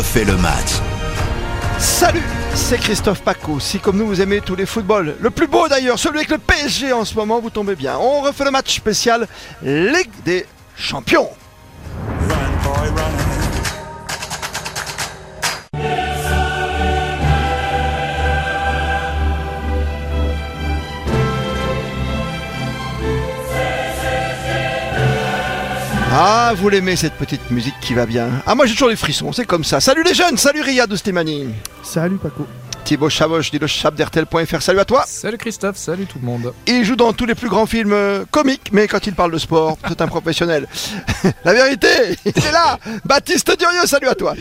refait le match. Salut, c'est Christophe Paco. Si comme nous vous aimez tous les footballs, le plus beau d'ailleurs, celui avec le PSG en ce moment, vous tombez bien. On refait le match spécial Ligue des Champions. Ah, vous l'aimez cette petite musique qui va bien. Ah, moi j'ai toujours les frissons, c'est comme ça. Salut les jeunes, salut Riyad Oustemani. Salut Paco. Thibaut Chavoche dit le chap d'RTL.fr. Salut à toi. Salut Christophe, salut tout le monde. Il joue dans tous les plus grands films euh, comiques, mais quand il parle de sport, c'est un professionnel. La vérité, il est là. Baptiste Durieux, salut à toi.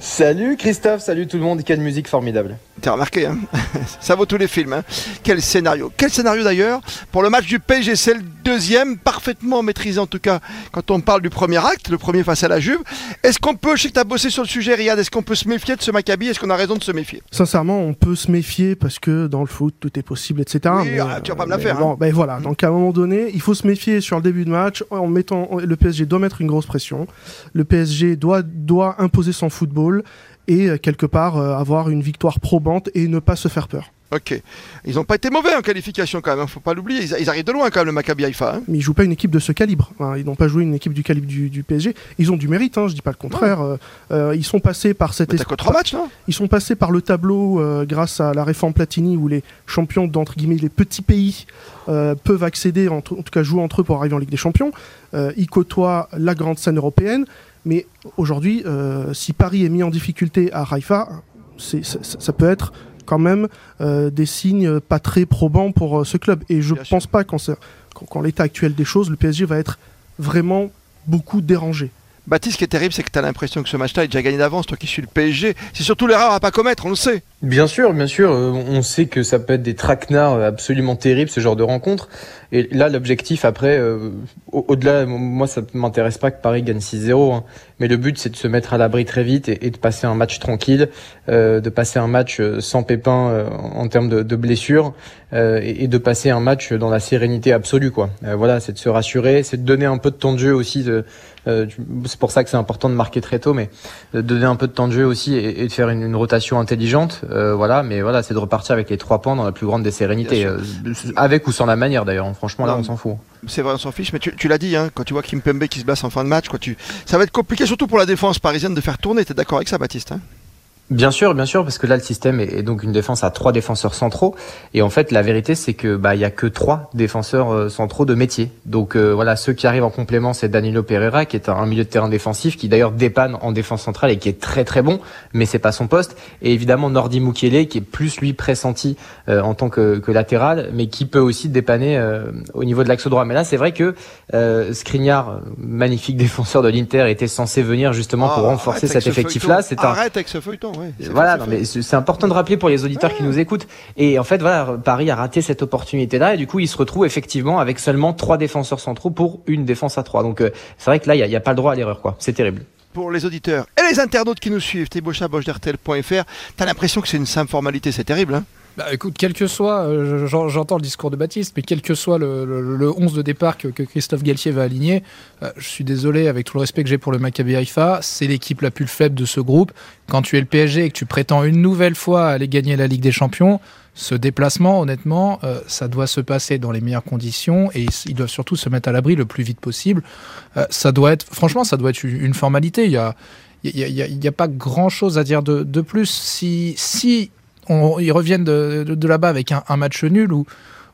Salut Christophe, salut tout le monde, quelle musique formidable. T'as remarqué, hein ça vaut tous les films. Hein Quel scénario. Quel scénario d'ailleurs pour le match du PSG, c'est le deuxième, parfaitement maîtrisé en tout cas quand on parle du premier acte, le premier face à la Juve. Est-ce qu'on peut, je sais que tu as bossé sur le sujet Riyad, est-ce qu'on peut se méfier de ce Maccabi? Est-ce qu'on a raison de se méfier? Sincèrement, on peut se méfier parce que dans le foot, tout est possible, etc. Oui, ah, tu vas pas me la mais faire, bon, hein. ben voilà, donc à un moment donné, il faut se méfier sur le début de match. En mettant, le PSG doit mettre une grosse pression. Le PSG doit, doit imposer son football et euh, quelque part euh, avoir une victoire probante et ne pas se faire peur. Ok. Ils n'ont pas été mauvais en qualification quand même, hein, faut pas l'oublier. Ils, ils arrivent de loin quand même, le Maccabi Haïfa. hein. Mais ils jouent pas une équipe de ce calibre. hein. Ils n'ont pas joué une équipe du calibre du, du PSG. Ils ont du mérite, hein, je dis pas le contraire. Euh, euh, ils sont passés par cette matchs, Ils sont passés par le tableau euh, grâce à la réforme Platini où les champions d'entre guillemets les petits pays peuvent accéder, en, tout en tout cas jouer entre eux pour arriver en Ligue des Champions. Ils côtoient la grande scène européenne. Mais aujourd'hui, euh, si Paris est mis en difficulté à Haïfa, c'est- ça, peut être quand même euh, des signes pas très probants pour euh, ce club. Et je sûr. pense pas qu'en l'état actuel des choses, le PSG va être vraiment beaucoup dérangé. Baptiste, ce qui est terrible, c'est que tu as l'impression que ce match-là est déjà gagné d'avance, toi qui suis le PSG. C'est surtout l'erreur à pas commettre, on le sait. Bien sûr, bien sûr, euh, on sait que ça peut être des traquenards absolument terribles, ce genre de rencontre. Et là, l'objectif après, euh, au- au-delà, moi ça ne m'intéresse pas que Paris gagne 6-0, hein. mais le but c'est de se mettre à l'abri très vite et, de passer un match tranquille, euh, de passer un match euh, sans pépin euh, en termes de, blessures euh, et, et de passer un match dans la sérénité absolue. quoi. Euh, voilà, c'est de se rassurer, c'est de donner un peu de temps de jeu aussi. de- euh, c'est pour ça que c'est important de marquer très tôt, mais de donner un peu de temps de jeu aussi et, et de faire une, une rotation intelligente. Euh, voilà, mais voilà, c'est de repartir avec les trois points dans la plus grande des sérénités, euh, avec ou sans la manière d'ailleurs. Franchement, là, on s'en fout. C'est vrai, on s'en fiche, mais tu, tu l'as dit, hein, quand tu vois Kimpembe qui se blesse en fin de match, quoi, tu... ça va être compliqué, surtout pour la défense parisienne, de faire tourner. T'es d'accord avec ça, Baptiste hein? Bien sûr, bien sûr, parce que là le système est, est donc une défense à trois défenseurs centraux, et en fait la vérité c'est que bah il y a que trois défenseurs euh, centraux de métier. Donc euh, voilà, ceux qui arrivent en complément c'est Danilo Pereira qui est un, milieu de terrain défensif qui d'ailleurs dépanne en défense centrale et qui est très très bon, mais c'est pas son poste. Et évidemment Nordi Mukiele qui est plus lui pressenti euh, en tant que, que latéral, mais qui peut aussi dépanner euh, au niveau de l'axe droit. Mais là c'est vrai que euh, Skriniar, magnifique défenseur de l'Inter, était censé venir justement pour Ah, renforcer arrête avec cet ce effectif-là. feuilleton. C'est un Arrête avec ce feuilleton, ouais. Voilà, non, mais c'est important de rappeler pour les auditeurs qui nous écoutent. Et en fait, voilà, Paris a raté cette opportunité-là, et du coup, il se retrouve effectivement avec seulement trois défenseurs centraux pour une défense à trois. Donc, euh, c'est vrai que là, il n'y a, il y a pas le droit à l'erreur, quoi. C'est terrible. Pour les auditeurs et les internautes qui nous suivent, d'RTL.fr, t'as l'impression que c'est une simple formalité, c'est terrible, hein? Bah écoute, quel que soit, euh, j'en- j'entends le discours de Baptiste, mais quel que soit le, le- le 11 de départ que, Christophe Galtier va aligner, euh, je suis désolé, avec tout le respect que j'ai pour le Maccabi Haïfa, c'est l'équipe la plus faible de ce groupe. Quand tu es le PSG et que tu prétends une nouvelle fois aller gagner la Ligue des Champions, ce déplacement, honnêtement, euh, ça doit se passer dans les meilleures conditions et ils, doivent surtout se mettre à l'abri le plus vite possible. Ça doit être, franchement, ça doit être une formalité. Il y a, il y a, a- a pas grand chose à dire de, de plus. Si, si on- ils reviennent de, de- de là-bas avec un, un match nul ou,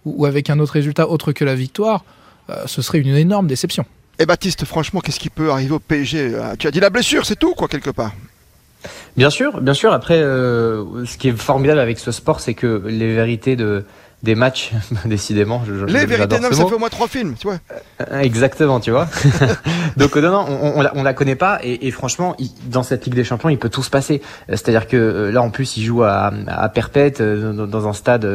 ou avec un autre résultat autre que la victoire, euh, ce serait une énorme déception. Et Baptiste, franchement, qu'est-ce qui peut arriver au PSG Ah, Tu as dit la blessure, c'est tout, quoi, quelque part. Bien sûr, bien sûr. Après, euh, ce qui est formidable avec ce sport, c'est que les vérités de des matchs, décidément, je, Les vérités, ça mot. fait au moins trois films, tu vois. Euh, Exactement, tu vois. Donc euh, non, non, on, on, la, on la connaît pas et, et franchement, il- dans cette Ligue des Champions, il peut tout se passer. Euh, C'est-à-dire que là, en plus, il joue à, à Perpète dans, dans un stade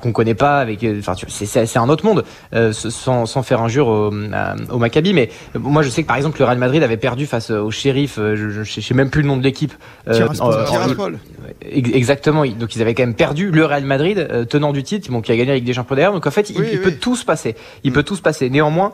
qu'on connaît pas. Avec, enfin, c'est- un autre monde, euh, sans, sans faire injure au, à- au Maccabi. Mais moi, je sais que par exemple, le Real Madrid avait perdu face au Shérif. Je, je, je sais même plus le nom de l'équipe. Euh, Exactement. Donc ils avaient quand même perdu le Real Madrid, tenant du titre. Bon, qui a gagné avec des champions derrière. Donc en fait, il, Oui, il oui. peut tout se passer. Il peut tout se passer. Néanmoins,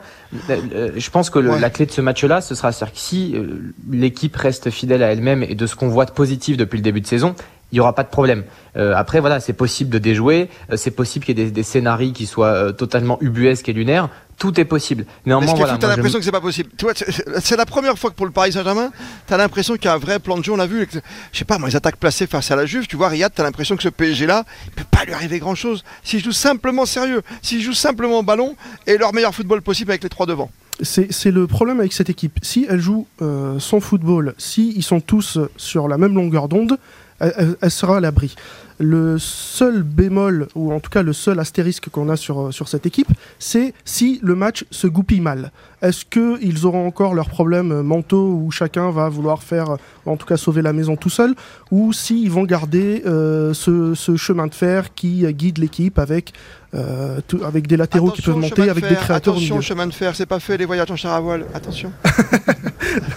euh, euh, je pense que le- Ouais. la clé de ce match-là, ce sera c'est-à-dire que si euh, l'équipe reste fidèle à elle-même et de ce qu'on voit de positif depuis le début de saison, il y aura pas de problème. Euh, après, voilà, c'est possible de déjouer, euh, c'est possible qu'il y ait des, des scénarios qui soient euh, totalement ubuesques et lunaires. Tout est possible. Mais Néanmoins, ce qui est voilà, t'as moi, je- l'impression que c'est pas possible. Tu vois, c'est- la première fois que pour le Paris Saint-Germain, t'as l'impression qu'il y a un vrai plan de jeu. On l'a vu, avec, je sais pas, moi, les attaques placées face à la Juve. Tu vois, Riyad, t'as l'impression que ce PSG-là, il peut pas lui arriver grand-chose. S'il joue simplement sérieux, s'il joue simplement au ballon et leur meilleur football possible avec les trois devant. C'est le problème avec cette équipe. Si elle joue euh, son football, si ils sont tous sur la même longueur d'onde, elle, elle- elle sera à l'abri. Le seul bémol, ou en tout cas le seul astérisque qu'on a sur, sur cette équipe, c'est si le match se goupille mal. Est-ce qu'ils auront encore leurs problèmes mentaux où chacun va vouloir faire, en tout cas sauver la maison tout seul, ou s'ils vont garder euh, ce, ce chemin de fer qui guide l'équipe avec, euh, tout- avec des latéraux qui peuvent monter, de avec fer, des créateurs Attention, milieu. chemin de fer, c'est pas fait les voyages en char à voile. Attention.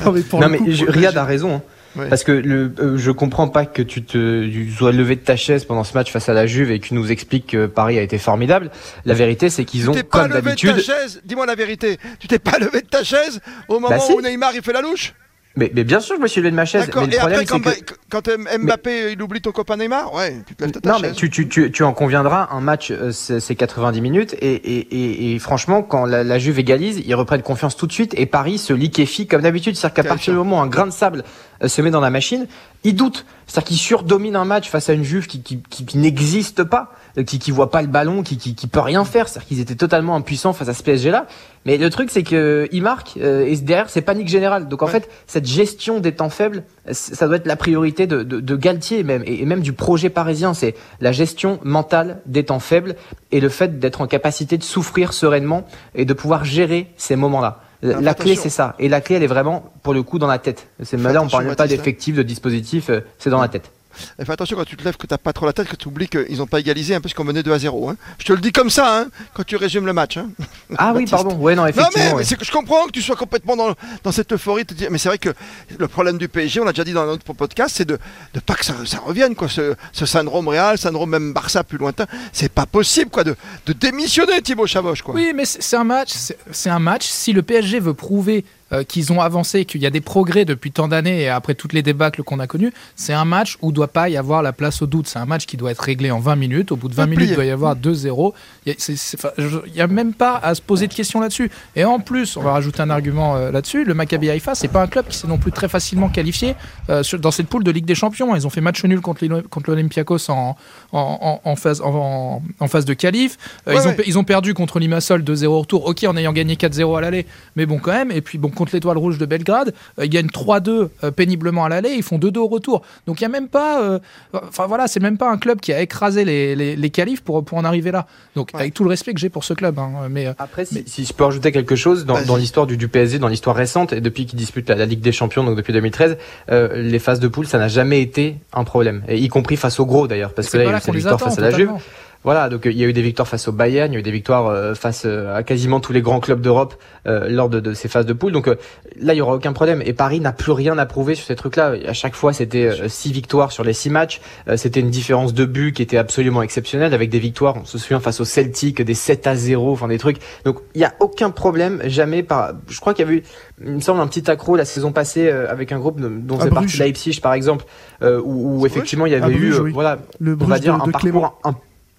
Non, mais pour non le mais coup, je- pour le Riyad a raison. hein. Ouais. Parce que le, euh, je comprends pas que tu te tu sois levé de ta chaise pendant ce match face à la Juve et que tu nous expliques que Paris a été formidable. La vérité, c'est qu'ils Tu ont, pas comme levé de d'habitude, ta chaise, dis-moi la vérité. Tu t'es pas levé de ta chaise au moment Bah si. où Neymar il fait la louche mais, mais bien sûr, je me suis levé de ma chaise. Mais le Et problème, après, quand, que quand Mbappé il oublie ton copain Neymar, ouais, tu te lèves de ta non, chaise. mais tu, tu, tu, tu en conviendras, un match, euh, c'est c'est 90 minutes, et, et, et, et franchement, quand la, la Juve égalise, ils reprennent confiance tout de suite, et Paris se liquéfie comme d'habitude. C'est-à-dire qu'à partir du moment où un grain de sable euh, se met dans la machine, ils doutent. C'est-à-dire qu'ils surdominent un match face à une Juve qui, qui, qui, qui n'existe pas, euh, qui, qui voit pas le ballon, qui, qui, qui peut rien faire. C'est-à-dire qu'ils étaient totalement impuissants face à ce PSG-là. Mais le truc, c'est que ils marquent, euh, et derrière, c'est panique générale. Donc en Ouais. fait, cette gestion des temps faibles, euh, ça doit être la priorité de, de, de Galtier même, et, et même du projet parisien. C'est la gestion mentale des temps faibles et le fait d'être en capacité de souffrir sereinement et de pouvoir gérer ces moments-là. La clé, c'est ça. Et la clé, elle est vraiment, pour le coup, dans la tête. C'est là, on attention, parle même pas d'effectifs, de dispositifs, euh, c'est dans la tête. Et fais attention quand tu te lèves que t'as pas trop la tête, que tu oublies qu'ils n'ont pas égalisé un peu ce qu'on menait 2 à 0. Hein. Je te le dis comme ça hein, quand tu résumes le match. Hein. Ah oui, pardon. Ouais, non, Non effectivement. mais, mais ouais. c'est que je comprends que tu sois complètement dans, dans cette euphorie. de te dire- Mais c'est vrai que le problème du PSG, on l'a déjà dit dans notre podcast, c'est de, de pas que ça, ça revienne quoi. Ce, ce syndrome Real, syndrome même Barça plus lointain, c'est pas possible quoi de, de démissionner Thibaut Chavoche quoi. Oui, mais c'est un match. C'est un match. Si le PSG veut prouver euh, qu'ils ont avancé, qu'il y a des progrès depuis tant d'années et après toutes les débâcles qu'on a connus, c'est un match où doit pas y avoir la place au doute. C'est un match qui doit être réglé en 20 minutes. Au bout de 20 Plié. minutes, il doit y avoir 2-0. Il y a- c'est- c'est- enfin, je- il y a même pas à se poser de questions là-dessus. Et en plus, on va rajouter un argument euh, là-dessus. Le Maccabi Haïfa, c'est pas un club qui s'est non plus très facilement qualifié euh, sur- dans cette poule de Ligue des Champions. Ils ont fait match nul contre l'Olympiakos en, en, phase, en, en phase de qualif. Ouais, ils, ont, ils ont perdu contre Limassol 2-0 au retour, ok en ayant gagné 4-0 à l'aller, mais bon quand même. Et puis bon contre l'Étoile Rouge de Belgrade, euh, ils gagnent 3-2 euh, péniblement à l'aller, ils font 2-2 au retour. Donc il y a même pas, euh, enfin voilà, c'est même pas un club qui a écrasé les, les, les qualifs pour, pour en arriver là. Donc Ouais. avec tout le respect que j'ai pour ce club, hein, mais Après, si, si je peux rajouter quelque chose, dans, l'histoire du, du PSG, dans l'histoire récente, et depuis qu'ils disputent la, la Ligue des Champions, donc depuis 2013, euh, les phases de poule, ça n'a jamais été un problème. Et y compris face au gros d'ailleurs, parce que c'est là, il y pas a là eu qu'on cette les victoire face à la Juve. Voilà, donc euh, il y a eu des victoires face au Bayern, il y a eu des victoires euh, face euh, à quasiment tous les grands clubs d'Europe euh, lors de, de ces phases de poule. Donc là, il y aura aucun problème. Et Paris n'a plus rien à prouver sur ces trucs-là. À chaque fois, c'était six victoires sur les six matchs. C'était une différence de but qui était absolument exceptionnelle, avec des victoires. On se souvient face au Celtic, des 7 à 0, enfin des trucs. Donc il y a aucun problème, jamais. Par... Je crois qu'il y avait eu, il me semble, un petit accro la saison passée avec un groupe dont partie Bruges. Leipzig, par exemple, où, où effectivement il y avait eu, oui. voilà, Le on va dire de, un de parcours un,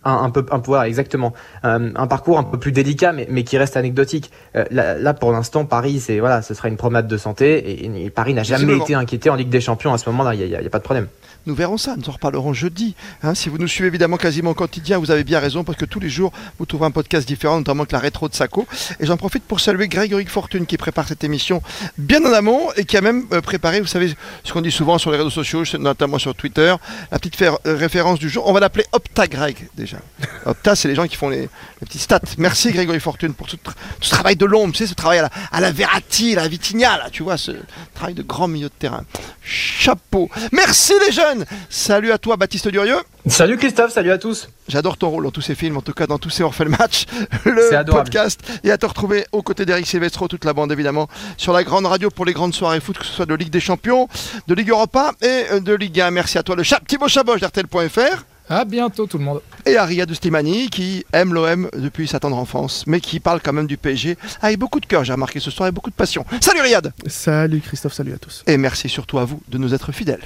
un, un peu un voilà, exactement Euh, un parcours un peu plus délicat mais, mais qui reste anecdotique Euh, là, là, pour l'instant Paris c'est voilà ce sera une promenade de santé et, et Paris n'a jamais été inquiété en Ligue des Champions à ce moment-là il y a, pas de problème Nous verrons ça, nous en reparlerons jeudi. hein. si vous nous suivez évidemment quasiment au quotidien, vous avez bien raison parce que tous les jours vous trouverez un podcast différent, notamment avec la rétro de Sako. Et j'en profite pour saluer Grégory Fortune qui prépare cette émission bien en amont et qui a même euh, préparé, vous savez, ce qu'on dit souvent sur les réseaux sociaux, notamment sur Twitter, la petite référence du jour. On va l'appeler Opta Greg déjà. Opta, c'est les gens qui font les, les petits stats. Merci Grégory Fortune pour tout, tra- ce travail de l'ombre, tu sais, ce travail à la, à la Verratti, à la Vitigna, là, tu vois, ce travail de grand milieu de terrain. Chapeau. Merci les jeunes. Salut à toi Baptiste Durieux. salut Christophe salut à tous J'adore ton rôle dans tous ces films, en tout cas dans tous ces le match, le podcast. Et à te retrouver aux côtés d'Eric Silvestro, toute la bande évidemment, sur la grande radio pour les grandes soirées foot, que ce soit de Ligue des Champions, de Ligue Europa et euh, de Ligue 1. Merci à toi, le chat Thibaut Chaboch d'RTL.fr. À bientôt tout le monde. Et à Riyad Slimani qui aime l'OM depuis sa tendre enfance, mais qui parle quand même du PSG avec beaucoup de cœur, j'ai remarqué ce soir, et beaucoup de passion. Salut Riyad Salut Christophe, salut à tous. Et merci surtout à vous de nous être fidèles.